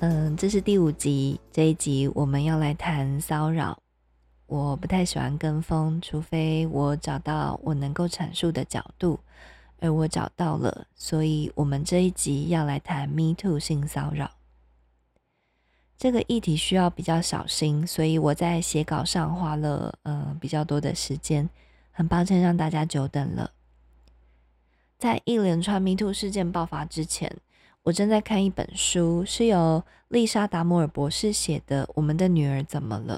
嗯，这是第五集。这一集我们要来谈骚扰。我不太喜欢跟风，除非我找到我能够阐述的角度，而我找到了，所以我们这一集要来谈 Me Too 性骚扰。这个议题需要比较小心，所以我在写稿上花了嗯比较多的时间。很抱歉让大家久等了。在一连串 Me Too 事件爆发之前。我正在看一本书，是由丽莎达摩尔博士写的《我们的女儿怎么了》。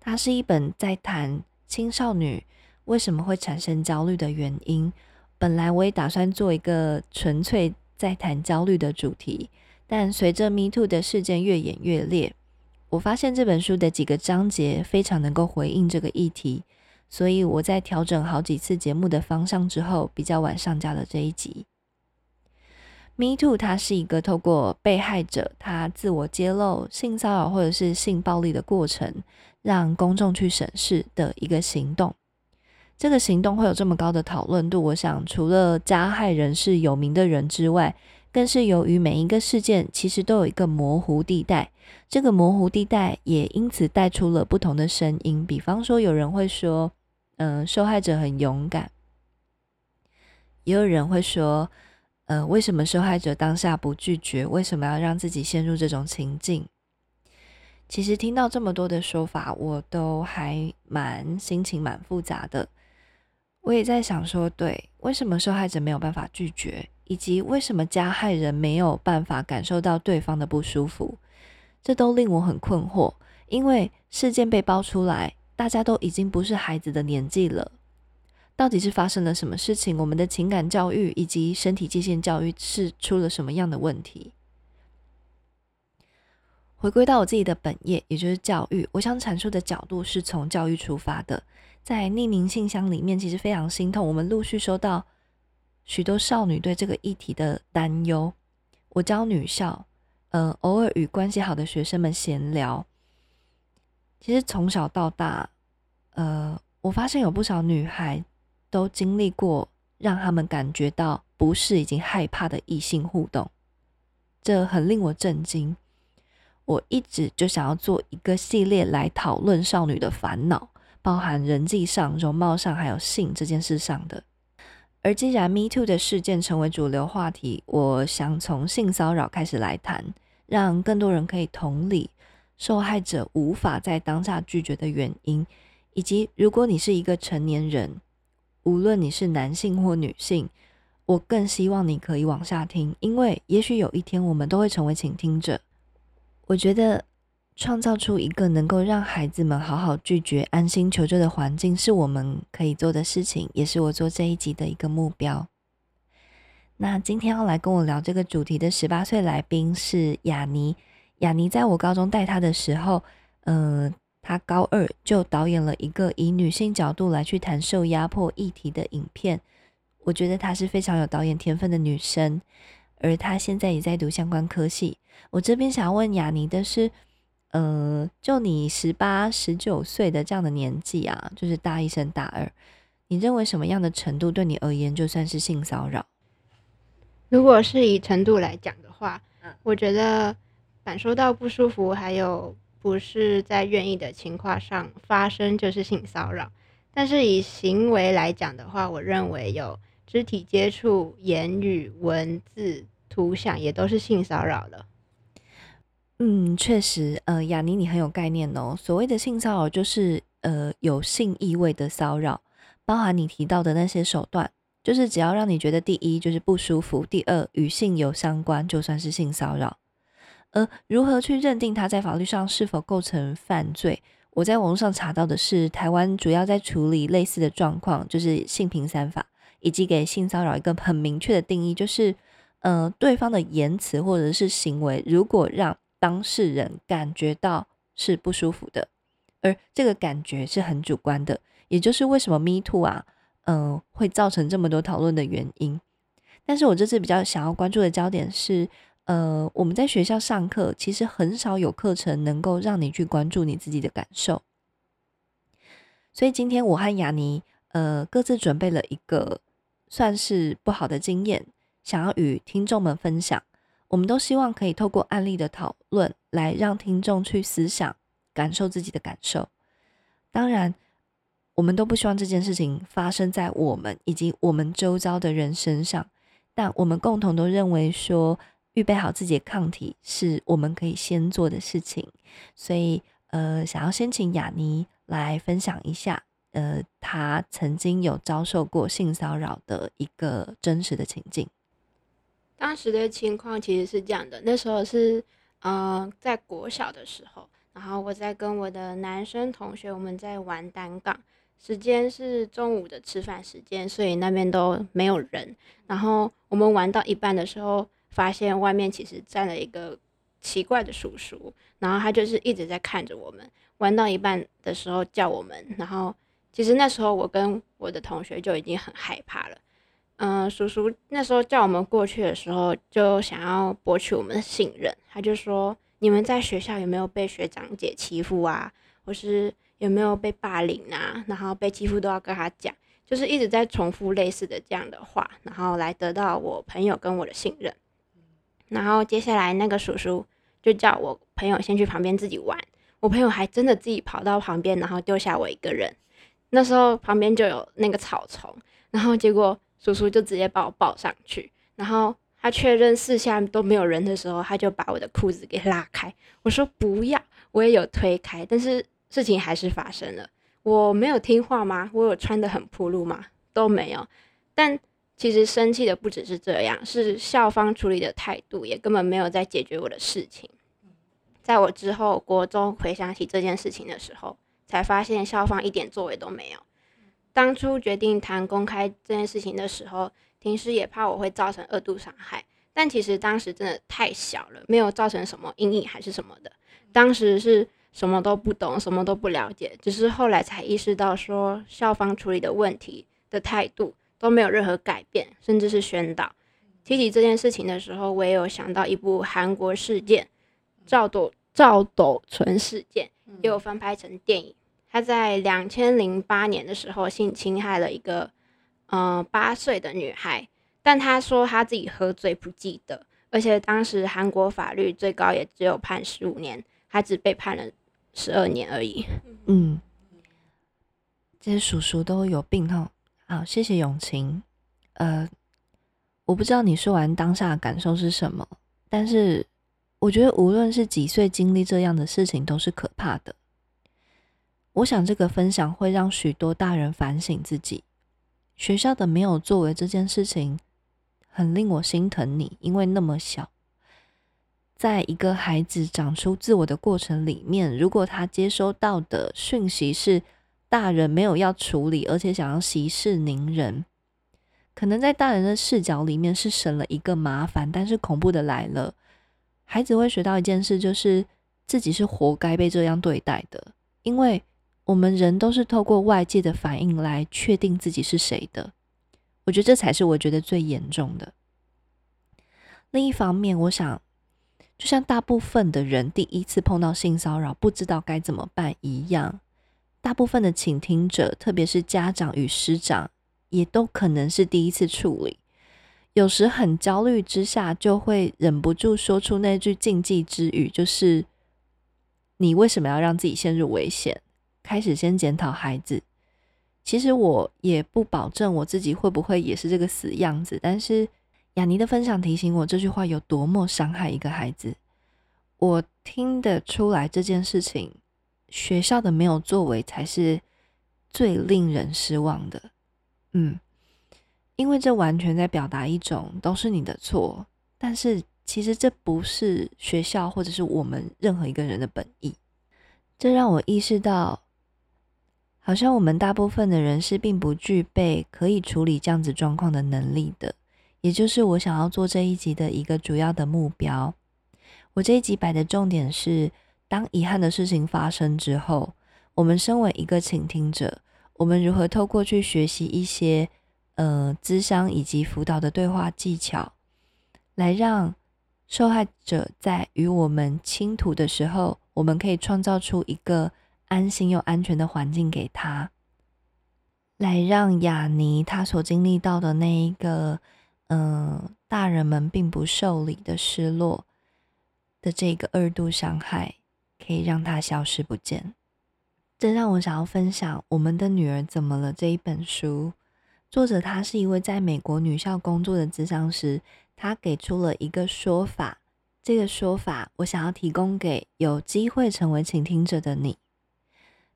它是一本在谈青少女为什么会产生焦虑的原因。本来我也打算做一个纯粹在谈焦虑的主题，但随着 Me Too 的事件越演越烈，我发现这本书的几个章节非常能够回应这个议题，所以我在调整好几次节目的方向之后，比较晚上架了这一集。Me Too，它是一个透过被害者他自我揭露性骚扰或者是性暴力的过程，让公众去审视的一个行动。这个行动会有这么高的讨论度，我想除了加害人是有名的人之外，更是由于每一个事件其实都有一个模糊地带，这个模糊地带也因此带出了不同的声音。比方说，有人会说，嗯，受害者很勇敢，也有人会说。呃，为什么受害者当下不拒绝？为什么要让自己陷入这种情境？其实听到这么多的说法，我都还蛮心情蛮复杂的。我也在想说，对，为什么受害者没有办法拒绝，以及为什么加害人没有办法感受到对方的不舒服？这都令我很困惑。因为事件被爆出来，大家都已经不是孩子的年纪了。到底是发生了什么事情？我们的情感教育以及身体界限教育是出了什么样的问题？回归到我自己的本业，也就是教育，我想阐述的角度是从教育出发的。在匿名信箱里面，其实非常心痛，我们陆续收到许多少女对这个议题的担忧。我教女校，呃，偶尔与关系好的学生们闲聊，其实从小到大，呃，我发现有不少女孩。都经历过让他们感觉到不适以及害怕的异性互动，这很令我震惊。我一直就想要做一个系列来讨论少女的烦恼，包含人际上、容貌上，还有性这件事上的。而既然 Me Too 的事件成为主流话题，我想从性骚扰开始来谈，让更多人可以同理受害者无法在当下拒绝的原因，以及如果你是一个成年人。无论你是男性或女性，我更希望你可以往下听，因为也许有一天我们都会成为倾听者。我觉得创造出一个能够让孩子们好好拒绝、安心求救的环境，是我们可以做的事情，也是我做这一集的一个目标。那今天要来跟我聊这个主题的十八岁来宾是雅尼。雅尼在我高中带他的时候，嗯。他高二就导演了一个以女性角度来去谈受压迫议题的影片，我觉得她是非常有导演天分的女生，而她现在也在读相关科系。我这边想要问雅尼的是，呃，就你十八、十九岁的这样的年纪啊，就是大一升大二，你认为什么样的程度对你而言就算是性骚扰？如果是以程度来讲的话，我觉得感受到不舒服还有。不是在愿意的情况上发生就是性骚扰，但是以行为来讲的话，我认为有肢体接触、言语、文字、图像也都是性骚扰了。嗯，确实，呃，雅尼你很有概念哦。所谓的性骚扰就是呃有性意味的骚扰，包含你提到的那些手段，就是只要让你觉得第一就是不舒服，第二与性有相关，就算是性骚扰。而如何去认定他在法律上是否构成犯罪？我在网络上查到的是，台湾主要在处理类似的状况，就是性平三法，以及给性骚扰一个很明确的定义，就是呃，对方的言辞或者是行为，如果让当事人感觉到是不舒服的，而这个感觉是很主观的，也就是为什么 Me Too 啊，嗯，会造成这么多讨论的原因。但是我这次比较想要关注的焦点是。呃，我们在学校上课，其实很少有课程能够让你去关注你自己的感受。所以今天我和雅尼，呃，各自准备了一个算是不好的经验，想要与听众们分享。我们都希望可以透过案例的讨论，来让听众去思想、感受自己的感受。当然，我们都不希望这件事情发生在我们以及我们周遭的人身上，但我们共同都认为说。预备好自己的抗体是我们可以先做的事情，所以呃，想要先请雅尼来分享一下，呃，他曾经有遭受过性骚扰的一个真实的情境。当时的情况其实是这样的，那时候是呃在国小的时候，然后我在跟我的男生同学我们在玩单杠，时间是中午的吃饭时间，所以那边都没有人，然后我们玩到一半的时候。发现外面其实站了一个奇怪的叔叔，然后他就是一直在看着我们玩到一半的时候叫我们，然后其实那时候我跟我的同学就已经很害怕了。嗯，叔叔那时候叫我们过去的时候，就想要博取我们的信任，他就说：“你们在学校有没有被学长姐欺负啊？或是有没有被霸凌啊？然后被欺负都要跟他讲，就是一直在重复类似的这样的话，然后来得到我朋友跟我的信任。”然后接下来那个叔叔就叫我朋友先去旁边自己玩，我朋友还真的自己跑到旁边，然后丢下我一个人。那时候旁边就有那个草丛，然后结果叔叔就直接把我抱上去，然后他确认四下都没有人的时候，他就把我的裤子给拉开。我说不要，我也有推开，但是事情还是发生了。我没有听话吗？我有穿的很暴露吗？都没有，但。其实生气的不只是这样，是校方处理的态度也根本没有在解决我的事情。在我之后国中回想起这件事情的时候，才发现校方一点作为都没有。当初决定谈公开这件事情的时候，庭师也怕我会造成二度伤害，但其实当时真的太小了，没有造成什么阴影还是什么的。当时是什么都不懂，什么都不了解，只是后来才意识到说校方处理的问题的态度。都没有任何改变，甚至是宣导。提起这件事情的时候，我也有想到一部韩国事件——赵斗赵斗淳事件，也有翻拍成电影。他在两千零八年的时候性侵害了一个嗯八岁的女孩，但他说他自己喝醉不记得，而且当时韩国法律最高也只有判十五年，他只被判了十二年而已。嗯，这些叔叔都有病哈。好，谢谢永晴。呃，我不知道你说完当下的感受是什么，但是我觉得无论是几岁经历这样的事情都是可怕的。我想这个分享会让许多大人反省自己。学校的没有作为这件事情，很令我心疼你，因为那么小，在一个孩子长出自我的过程里面，如果他接收到的讯息是。大人没有要处理，而且想要息事宁人，可能在大人的视角里面是省了一个麻烦，但是恐怖的来了，孩子会学到一件事，就是自己是活该被这样对待的，因为我们人都是透过外界的反应来确定自己是谁的。我觉得这才是我觉得最严重的。另一方面，我想，就像大部分的人第一次碰到性骚扰，不知道该怎么办一样。大部分的倾听者，特别是家长与师长，也都可能是第一次处理。有时很焦虑之下，就会忍不住说出那句禁忌之语，就是“你为什么要让自己陷入危险？”开始先检讨孩子。其实我也不保证我自己会不会也是这个死样子，但是雅尼的分享提醒我，这句话有多么伤害一个孩子。我听得出来这件事情。学校的没有作为才是最令人失望的，嗯，因为这完全在表达一种都是你的错，但是其实这不是学校或者是我们任何一个人的本意。这让我意识到，好像我们大部分的人是并不具备可以处理这样子状况的能力的，也就是我想要做这一集的一个主要的目标。我这一集摆的重点是，当遗憾的事情发生之后，我们身为一个倾听者，我们如何透过去学习一些呃咨商以及辅导的对话技巧，来让受害者在与我们倾吐的时候，我们可以创造出一个安心又安全的环境给他，来让雅尼他所经历到的那一个嗯大人们并不受理的失落。的这个二度伤害，可以让它消失不见。这让我想要分享《我们的女儿怎么了》这一本书。作者他是一位在美国女校工作的咨商师，他给出了一个说法。这个说法，我想要提供给有机会成为倾听者的你。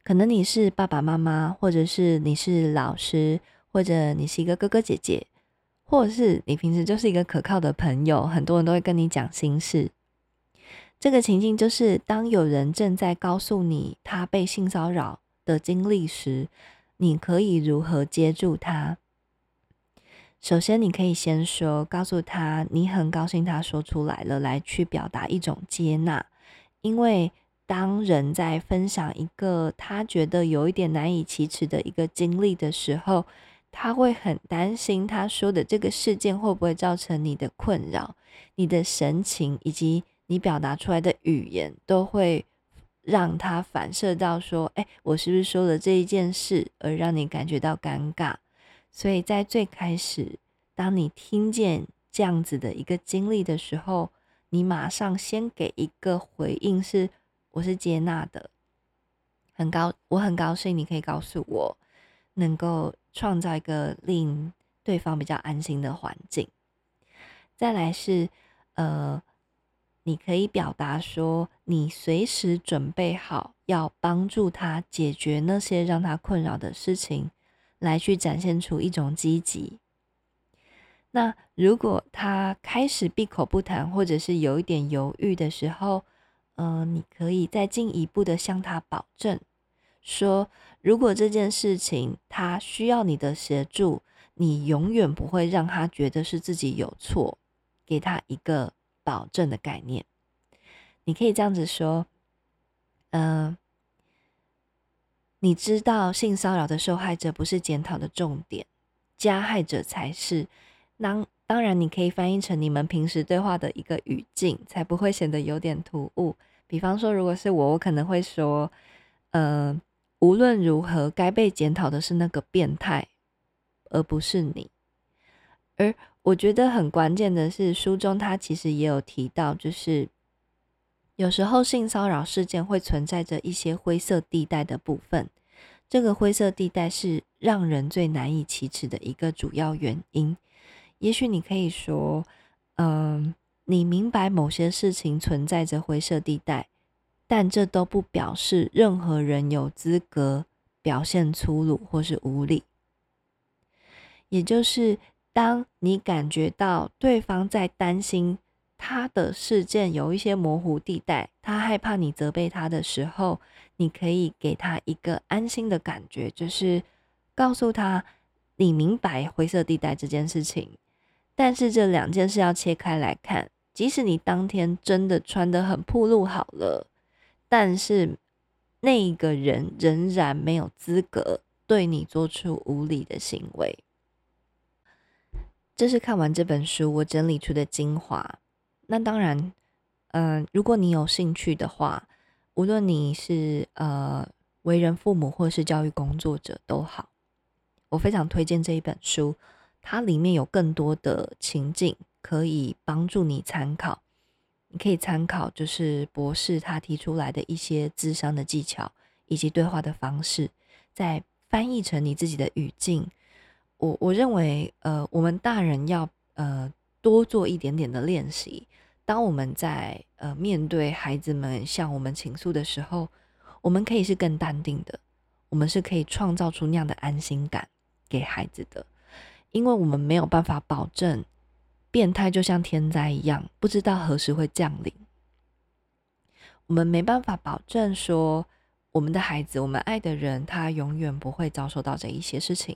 可能你是爸爸妈妈，或者是你是老师，或者你是一个哥哥姐姐，或者是你平时就是一个可靠的朋友，很多人都会跟你讲心事。这个情境就是，当有人正在告诉你他被性骚扰的经历时，你可以如何接住他？首先，你可以先说，告诉他你很高兴他说出来了，来去表达一种接纳。因为当人在分享一个他觉得有一点难以启齿的一个经历的时候，他会很担心他说的这个事件会不会造成你的困扰，你的神情以及。你表达出来的语言都会让他反射到说：“哎，我是不是说了这一件事而让你感觉到尴尬？”所以在最开始，当你听见这样子的一个经历的时候，你马上先给一个回应，是我是接纳的，很高，我很高兴你可以告诉我，能够创造一个令对方比较安心的环境。再来是呃。你可以表达说，你随时准备好要帮助他解决那些让他困扰的事情，来去展现出一种积极。那如果他开始闭口不谈，或者是有一点犹豫的时候，嗯，你可以再进一步的向他保证，说如果这件事情他需要你的协助，你永远不会让他觉得是自己有错，给他一个。保证的概念，你可以这样子说：，嗯，你知道性骚扰的受害者不是检讨的重点，加害者才是。当当然，你可以翻译成你们平时对话的一个语境，才不会显得有点突兀。比方说，如果是我，我可能会说：，嗯，无论如何，该被检讨的是那个变态，而不是你。而我觉得很关键的是，书中他其实也有提到，就是有时候性骚扰事件会存在着一些灰色地带的部分，这个灰色地带是让人最难以启齿的一个主要原因。也许你可以说，嗯，你明白某些事情存在着灰色地带，但这都不表示任何人有资格表现粗鲁或是无理，也就是。当你感觉到对方在担心他的事件有一些模糊地带，他害怕你责备他的时候，你可以给他一个安心的感觉，就是告诉他你明白灰色地带这件事情。但是这两件事要切开来看，即使你当天真的穿得很暴露好了，但是那个人仍然没有资格对你做出无理的行为。这是看完这本书我整理出的精华。那当然，嗯，如果你有兴趣的话，无论你是呃为人父母或是教育工作者都好，我非常推荐这一本书。它里面有更多的情境可以帮助你参考。你可以参考就是博士他提出来的一些智商的技巧以及对话的方式，再翻译成你自己的语境。我我认为，呃，我们大人要呃多做一点点的练习。当我们在呃面对孩子们向我们倾诉的时候，我们可以是更淡定的，我们是可以创造出那样的安心感给孩子的。因为我们没有办法保证变态就像天灾一样，不知道何时会降临。我们没办法保证说我们的孩子，我们爱的人，他永远不会遭受到这一些事情。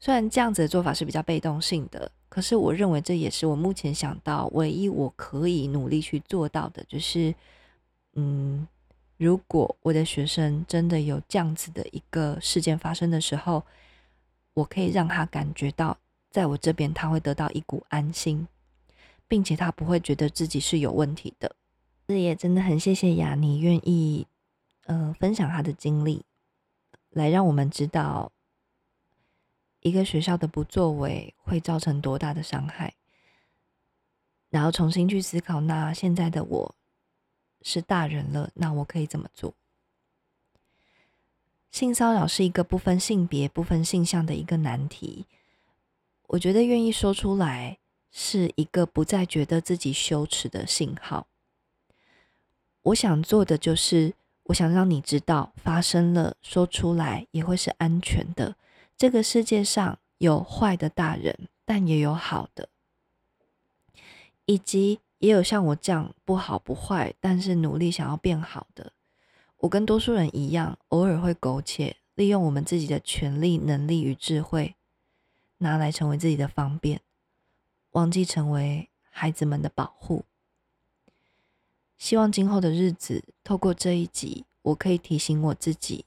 虽然这样子的做法是比较被动性的，可是我认为这也是我目前想到唯一我可以努力去做到的，就是，嗯，如果我的学生真的有这样子的一个事件发生的时候，我可以让他感觉到，在我这边他会得到一股安心，并且他不会觉得自己是有问题的。这也真的很谢谢雅尼愿意，呃，分享他的经历，来让我们知道。一个学校的不作为会造成多大的伤害，然后重新去思考，那现在的我是大人了，那我可以怎么做？性骚扰是一个不分性别、不分性向的一个难题，我觉得愿意说出来是一个不再觉得自己羞耻的信号。我想做的就是，我想让你知道，发生了，说出来也会是安全的。这个世界上有坏的大人，但也有好的，以及也有像我这样不好不坏，但是努力想要变好的。我跟多数人一样，偶尔会苟且，利用我们自己的权利、能力与智慧，拿来成为自己的方便，忘记成为孩子们的保护。希望今后的日子，透过这一集，我可以提醒我自己，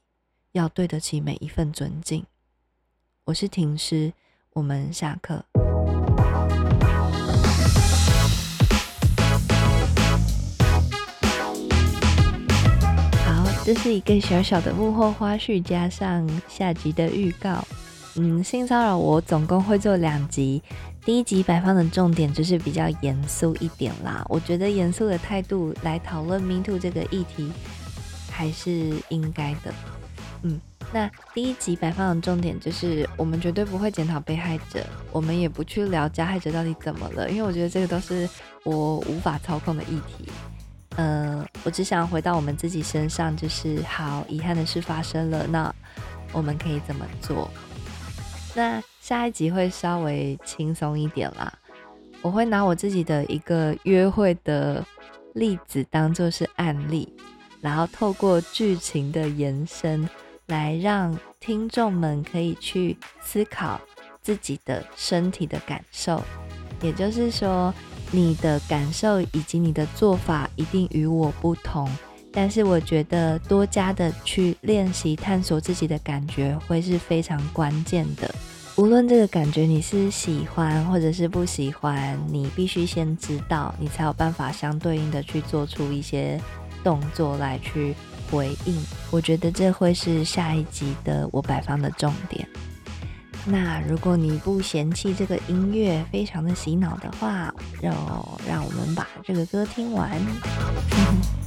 要对得起每一份尊敬。我是婷师，我们下课。好，这是一个小小的幕后花絮，加上下集的预告。嗯，性骚扰我总共会做两集，第一集摆放的重点就是比较严肃一点啦。我觉得严肃的态度来讨论 Me Too 这个议题还是应该的。嗯。那第一集摆放的重点就是，我们绝对不会检讨被害者，我们也不去聊加害者到底怎么了，因为我觉得这个都是我无法操控的议题。嗯，我只想回到我们自己身上，就是好遗憾的事发生了，那我们可以怎么做？那下一集会稍微轻松一点啦，我会拿我自己的一个约会的例子当做是案例，然后透过剧情的延伸。来让听众们可以去思考自己的身体的感受，也就是说，你的感受以及你的做法一定与我不同。但是我觉得多加的去练习探索自己的感觉会是非常关键的。无论这个感觉你是喜欢或者是不喜欢，你必须先知道，你才有办法相对应的去做出一些动作来去。回应，我觉得这会是下一集的我摆放的重点。那如果你不嫌弃这个音乐非常的洗脑的话，就让我们把这个歌听完。